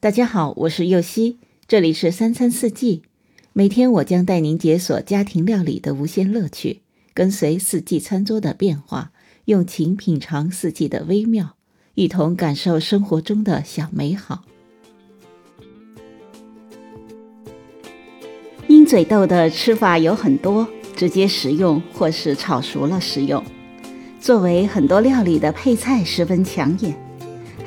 大家好，我是右希，这里是三餐四季。每天我将带您解锁家庭料理的无限乐趣，跟随四季餐桌的变化，用情品尝四季的微妙，一同感受生活中的小美好。鹰嘴豆的吃法有很多，直接食用或是炒熟了食用，作为很多料理的配菜十分抢眼。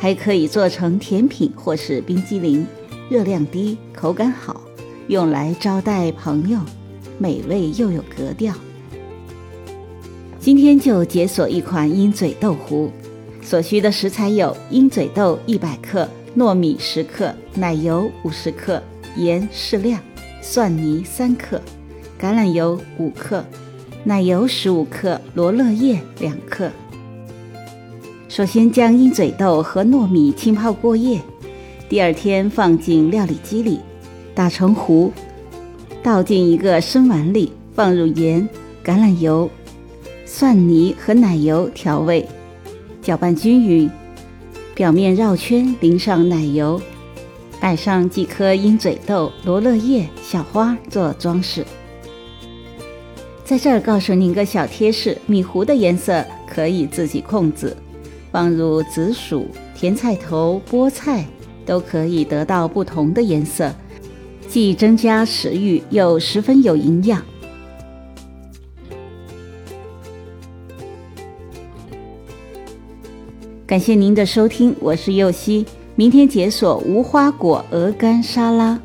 还可以做成甜品或是冰激凌，热量低，口感好，用来招待朋友，美味又有格调。今天就解锁一款鹰嘴豆糊，所需的食材有鹰嘴豆一百克、糯米十克、奶油五十克、盐适量、蒜泥三克、橄榄油五克、奶油十五克、罗勒叶两克。首先将鹰嘴豆和糯米浸泡过夜，第二天放进料理机里打成糊，倒进一个深碗里，放入盐、橄榄油、蒜泥和奶油调味，搅拌均匀，表面绕圈淋上奶油，摆上几颗鹰嘴豆、罗勒叶、小花做装饰。在这儿告诉您个小贴士：米糊的颜色可以自己控制。放入紫薯、甜菜头、菠菜，都可以得到不同的颜色，既增加食欲，又十分有营养。感谢您的收听，我是柚希，明天解锁无花果鹅肝沙拉。